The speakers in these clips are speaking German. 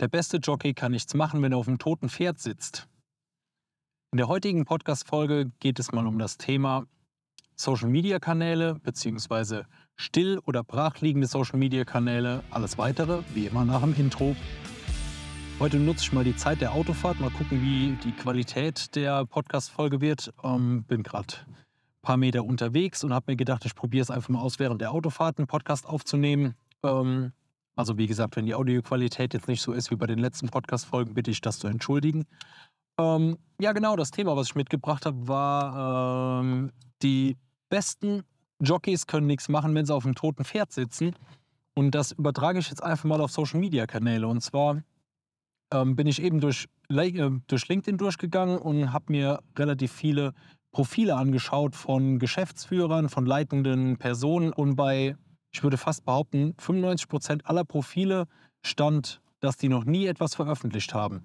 Der beste Jockey kann nichts machen, wenn er auf einem toten Pferd sitzt. In der heutigen Podcast-Folge geht es mal um das Thema Social-Media-Kanäle bzw. still- oder brachliegende Social-Media-Kanäle. Alles weitere, wie immer nach dem Intro. Heute nutze ich mal die Zeit der Autofahrt, mal gucken, wie die Qualität der Podcast-Folge wird. Ähm, bin gerade ein paar Meter unterwegs und habe mir gedacht, ich probiere es einfach mal aus, während der Autofahrt einen Podcast aufzunehmen. Ähm, also wie gesagt, wenn die Audioqualität jetzt nicht so ist wie bei den letzten Podcast-Folgen, bitte ich das zu entschuldigen. Ähm, ja, genau, das Thema, was ich mitgebracht habe, war ähm, die besten Jockeys können nichts machen, wenn sie auf einem toten Pferd sitzen. Und das übertrage ich jetzt einfach mal auf Social-Media-Kanäle. Und zwar ähm, bin ich eben durch, äh, durch LinkedIn durchgegangen und habe mir relativ viele Profile angeschaut von Geschäftsführern, von leitenden Personen. Und bei ich würde fast behaupten, 95 Prozent aller Profile stand, dass die noch nie etwas veröffentlicht haben.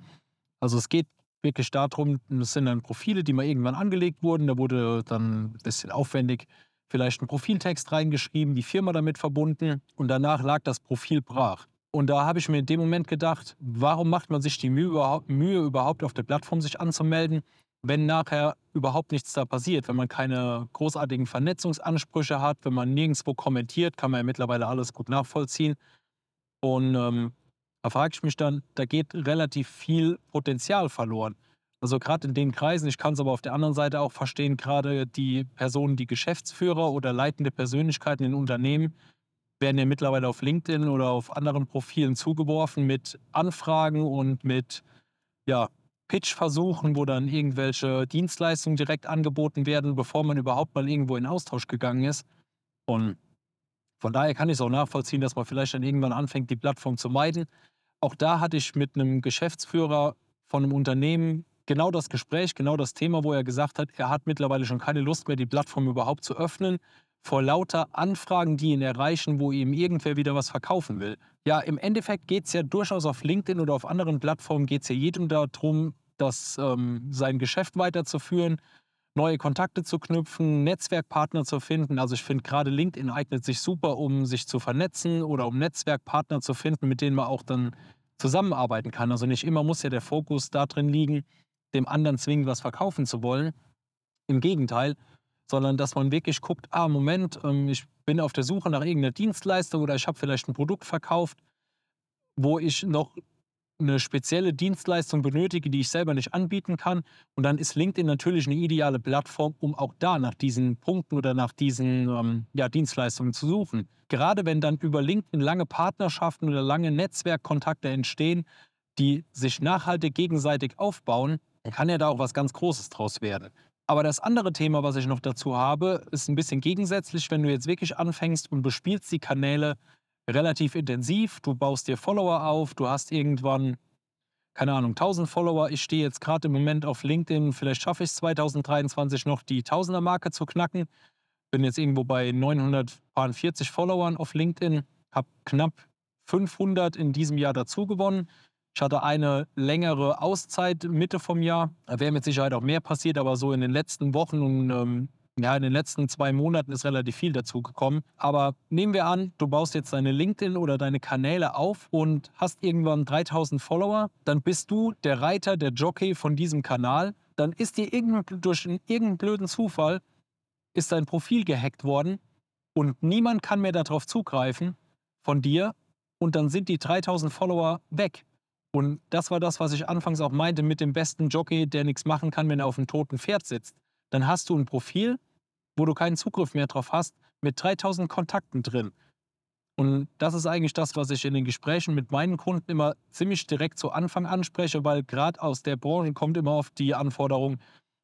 Also es geht wirklich darum, es sind dann Profile, die mal irgendwann angelegt wurden. Da wurde dann ein bisschen aufwendig vielleicht ein Profiltext reingeschrieben, die Firma damit verbunden und danach lag das Profil brach. Und da habe ich mir in dem Moment gedacht, warum macht man sich die Mühe überhaupt, Mühe überhaupt auf der Plattform sich anzumelden, wenn nachher überhaupt nichts da passiert, wenn man keine großartigen Vernetzungsansprüche hat, wenn man nirgendwo kommentiert, kann man ja mittlerweile alles gut nachvollziehen. Und ähm, da frage ich mich dann, da geht relativ viel Potenzial verloren. Also gerade in den Kreisen, ich kann es aber auf der anderen Seite auch verstehen, gerade die Personen, die Geschäftsführer oder leitende Persönlichkeiten in Unternehmen, werden ja mittlerweile auf LinkedIn oder auf anderen Profilen zugeworfen mit Anfragen und mit ja, Pitch-Versuchen, wo dann irgendwelche Dienstleistungen direkt angeboten werden, bevor man überhaupt mal irgendwo in Austausch gegangen ist. Und von daher kann ich es auch nachvollziehen, dass man vielleicht dann irgendwann anfängt, die Plattform zu meiden. Auch da hatte ich mit einem Geschäftsführer von einem Unternehmen genau das Gespräch, genau das Thema, wo er gesagt hat, er hat mittlerweile schon keine Lust mehr, die Plattform überhaupt zu öffnen, vor lauter Anfragen, die ihn erreichen, wo ihm irgendwer wieder was verkaufen will. Ja, im Endeffekt geht es ja durchaus auf LinkedIn oder auf anderen Plattformen, geht es ja jedem darum, das, ähm, sein Geschäft weiterzuführen, neue Kontakte zu knüpfen, Netzwerkpartner zu finden. Also ich finde gerade LinkedIn eignet sich super, um sich zu vernetzen oder um Netzwerkpartner zu finden, mit denen man auch dann zusammenarbeiten kann. Also nicht immer muss ja der Fokus darin liegen, dem anderen zwingend was verkaufen zu wollen. Im Gegenteil, sondern dass man wirklich guckt, ah, Moment, ähm, ich bin auf der Suche nach irgendeiner Dienstleistung oder ich habe vielleicht ein Produkt verkauft, wo ich noch eine spezielle Dienstleistung benötige, die ich selber nicht anbieten kann. Und dann ist LinkedIn natürlich eine ideale Plattform, um auch da nach diesen Punkten oder nach diesen ähm, ja, Dienstleistungen zu suchen. Gerade wenn dann über LinkedIn lange Partnerschaften oder lange Netzwerkkontakte entstehen, die sich nachhaltig gegenseitig aufbauen, kann ja da auch was ganz Großes draus werden. Aber das andere Thema, was ich noch dazu habe, ist ein bisschen gegensätzlich, wenn du jetzt wirklich anfängst und bespielst die Kanäle relativ intensiv. Du baust dir Follower auf, du hast irgendwann, keine Ahnung, 1000 Follower. Ich stehe jetzt gerade im Moment auf LinkedIn, vielleicht schaffe ich es 2023 noch, die Tausender-Marke zu knacken. Bin jetzt irgendwo bei 940 Followern auf LinkedIn, habe knapp 500 in diesem Jahr dazu gewonnen. Ich hatte eine längere Auszeit Mitte vom Jahr. Da wäre mit Sicherheit auch mehr passiert, aber so in den letzten Wochen und ähm, ja, in den letzten zwei Monaten ist relativ viel dazu gekommen. Aber nehmen wir an, du baust jetzt deine LinkedIn oder deine Kanäle auf und hast irgendwann 3000 Follower. Dann bist du der Reiter, der Jockey von diesem Kanal. Dann ist dir irgendein, durch irgendeinen blöden Zufall ist dein Profil gehackt worden und niemand kann mehr darauf zugreifen von dir. Und dann sind die 3000 Follower weg. Und das war das, was ich anfangs auch meinte mit dem besten Jockey, der nichts machen kann, wenn er auf einem toten Pferd sitzt. Dann hast du ein Profil, wo du keinen Zugriff mehr drauf hast, mit 3000 Kontakten drin. Und das ist eigentlich das, was ich in den Gesprächen mit meinen Kunden immer ziemlich direkt zu Anfang anspreche, weil gerade aus der Branche kommt immer oft die Anforderung,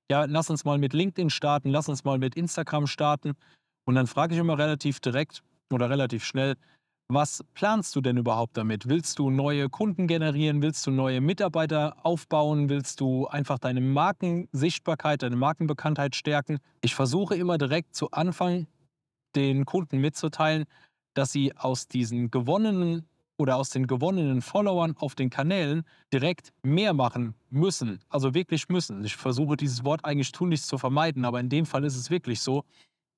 ja, lass uns mal mit LinkedIn starten, lass uns mal mit Instagram starten. Und dann frage ich immer relativ direkt oder relativ schnell, was planst du denn überhaupt damit? Willst du neue Kunden generieren? Willst du neue Mitarbeiter aufbauen? Willst du einfach deine Markensichtbarkeit, deine Markenbekanntheit stärken? Ich versuche immer direkt zu Anfang den Kunden mitzuteilen, dass sie aus diesen gewonnenen oder aus den gewonnenen Followern auf den Kanälen direkt mehr machen müssen. Also wirklich müssen. Ich versuche dieses Wort eigentlich tunlichst zu vermeiden, aber in dem Fall ist es wirklich so,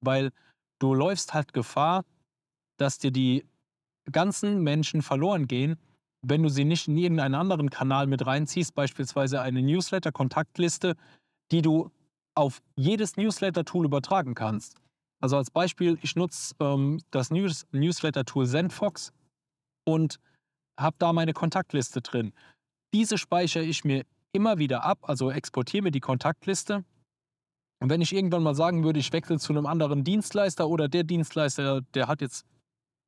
weil du läufst halt Gefahr, dass dir die ganzen Menschen verloren gehen, wenn du sie nicht in irgendeinen anderen Kanal mit reinziehst, beispielsweise eine Newsletter-Kontaktliste, die du auf jedes Newsletter-Tool übertragen kannst. Also als Beispiel, ich nutze ähm, das News Newsletter-Tool ZenFox und habe da meine Kontaktliste drin. Diese speichere ich mir immer wieder ab, also exportiere mir die Kontaktliste. Und wenn ich irgendwann mal sagen würde, ich wechsle zu einem anderen Dienstleister oder der Dienstleister, der hat jetzt,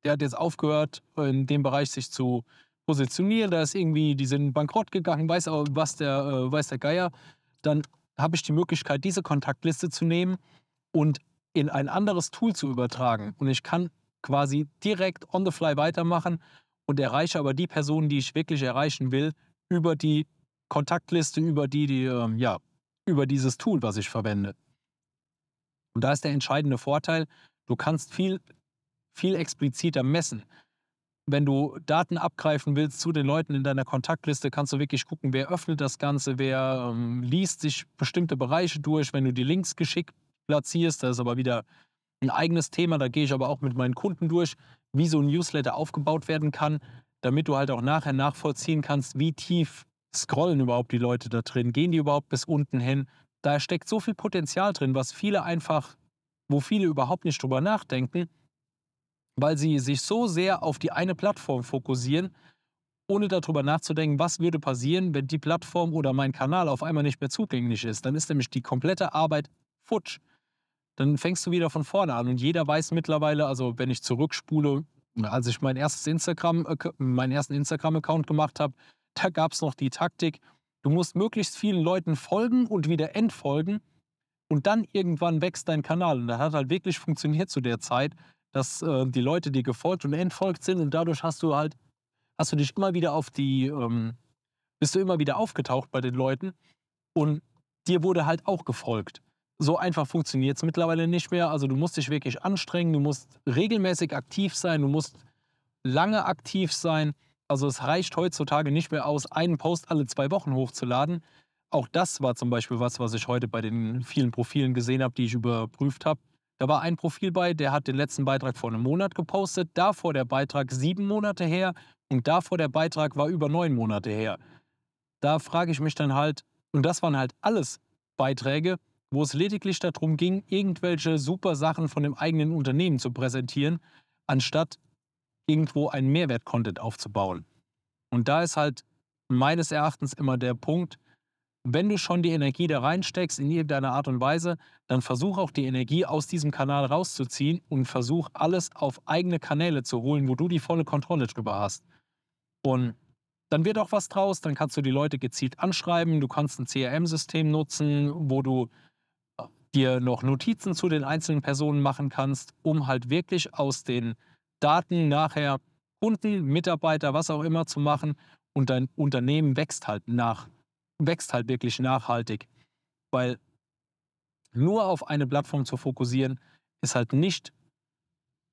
der hat jetzt aufgehört, in dem Bereich sich zu positionieren, da ist irgendwie, die sind bankrott gegangen, weiß aber, was der, äh, weiß der Geier, dann habe ich die Möglichkeit, diese Kontaktliste zu nehmen und in ein anderes Tool zu übertragen. Und ich kann quasi direkt on the fly weitermachen und erreiche aber die Personen, die ich wirklich erreichen will, über die Kontaktliste, über die, die ähm, ja, über dieses Tool, was ich verwende. Und da ist der entscheidende Vorteil, du kannst viel, viel expliziter messen. Wenn du Daten abgreifen willst zu den Leuten in deiner Kontaktliste, kannst du wirklich gucken, wer öffnet das Ganze, wer ähm, liest sich bestimmte Bereiche durch, wenn du die Links geschickt platzierst. Das ist aber wieder ein eigenes Thema. Da gehe ich aber auch mit meinen Kunden durch, wie so ein Newsletter aufgebaut werden kann, damit du halt auch nachher nachvollziehen kannst, wie tief scrollen überhaupt die Leute da drin, gehen die überhaupt bis unten hin. Da steckt so viel Potenzial drin, was viele einfach, wo viele überhaupt nicht drüber nachdenken, weil sie sich so sehr auf die eine Plattform fokussieren, ohne darüber nachzudenken, was würde passieren, wenn die Plattform oder mein Kanal auf einmal nicht mehr zugänglich ist. Dann ist nämlich die komplette Arbeit futsch dann fängst du wieder von vorne an. Und jeder weiß mittlerweile, also wenn ich zurückspule, als ich mein erstes Instagram, meinen ersten Instagram-Account gemacht habe, da gab es noch die Taktik, du musst möglichst vielen Leuten folgen und wieder entfolgen und dann irgendwann wächst dein Kanal. Und das hat halt wirklich funktioniert zu der Zeit, dass äh, die Leute dir gefolgt und entfolgt sind und dadurch hast du halt, hast du dich immer wieder auf die, ähm, bist du immer wieder aufgetaucht bei den Leuten und dir wurde halt auch gefolgt so einfach funktioniert es mittlerweile nicht mehr. Also du musst dich wirklich anstrengen, du musst regelmäßig aktiv sein, du musst lange aktiv sein. Also es reicht heutzutage nicht mehr aus, einen Post alle zwei Wochen hochzuladen. Auch das war zum Beispiel was, was ich heute bei den vielen Profilen gesehen habe, die ich überprüft habe. Da war ein Profil bei, der hat den letzten Beitrag vor einem Monat gepostet, davor der Beitrag sieben Monate her und davor der Beitrag war über neun Monate her. Da frage ich mich dann halt, und das waren halt alles Beiträge, wo es lediglich darum ging, irgendwelche super Sachen von dem eigenen Unternehmen zu präsentieren, anstatt irgendwo einen Mehrwert-Content aufzubauen. Und da ist halt meines Erachtens immer der Punkt, wenn du schon die Energie da reinsteckst in irgendeiner Art und Weise, dann versuch auch die Energie aus diesem Kanal rauszuziehen und versuch alles auf eigene Kanäle zu holen, wo du die volle Kontrolle drüber hast. Und dann wird auch was draus, dann kannst du die Leute gezielt anschreiben, du kannst ein CRM-System nutzen, wo du dir noch Notizen zu den einzelnen Personen machen kannst, um halt wirklich aus den Daten nachher Kunden, Mitarbeiter, was auch immer zu machen. Und dein Unternehmen wächst halt nach, wächst halt wirklich nachhaltig. Weil nur auf eine Plattform zu fokussieren, ist halt nicht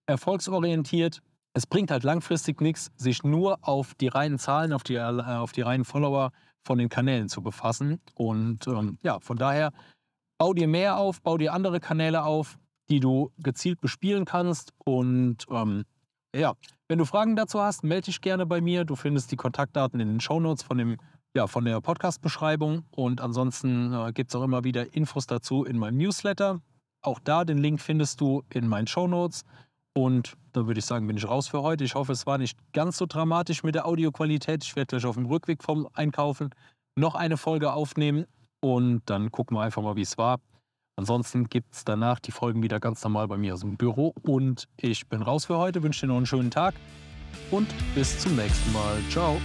erfolgsorientiert. Es bringt halt langfristig nichts, sich nur auf die reinen Zahlen, auf die, äh, auf die reinen Follower von den Kanälen zu befassen. Und ähm, ja, von daher Bau dir mehr auf, bau dir andere Kanäle auf, die du gezielt bespielen kannst. Und ähm, ja, wenn du Fragen dazu hast, melde dich gerne bei mir. Du findest die Kontaktdaten in den Shownotes von, dem, ja, von der Podcast-Beschreibung. Und ansonsten äh, gibt es auch immer wieder Infos dazu in meinem Newsletter. Auch da, den Link findest du in meinen Shownotes. Und da würde ich sagen, bin ich raus für heute. Ich hoffe, es war nicht ganz so dramatisch mit der Audioqualität. Ich werde gleich auf dem Rückweg vom Einkaufen noch eine Folge aufnehmen. Und dann gucken wir einfach mal, wie es war. Ansonsten gibt es danach die Folgen wieder ganz normal bei mir aus dem Büro. Und ich bin raus für heute, wünsche dir noch einen schönen Tag und bis zum nächsten Mal. Ciao.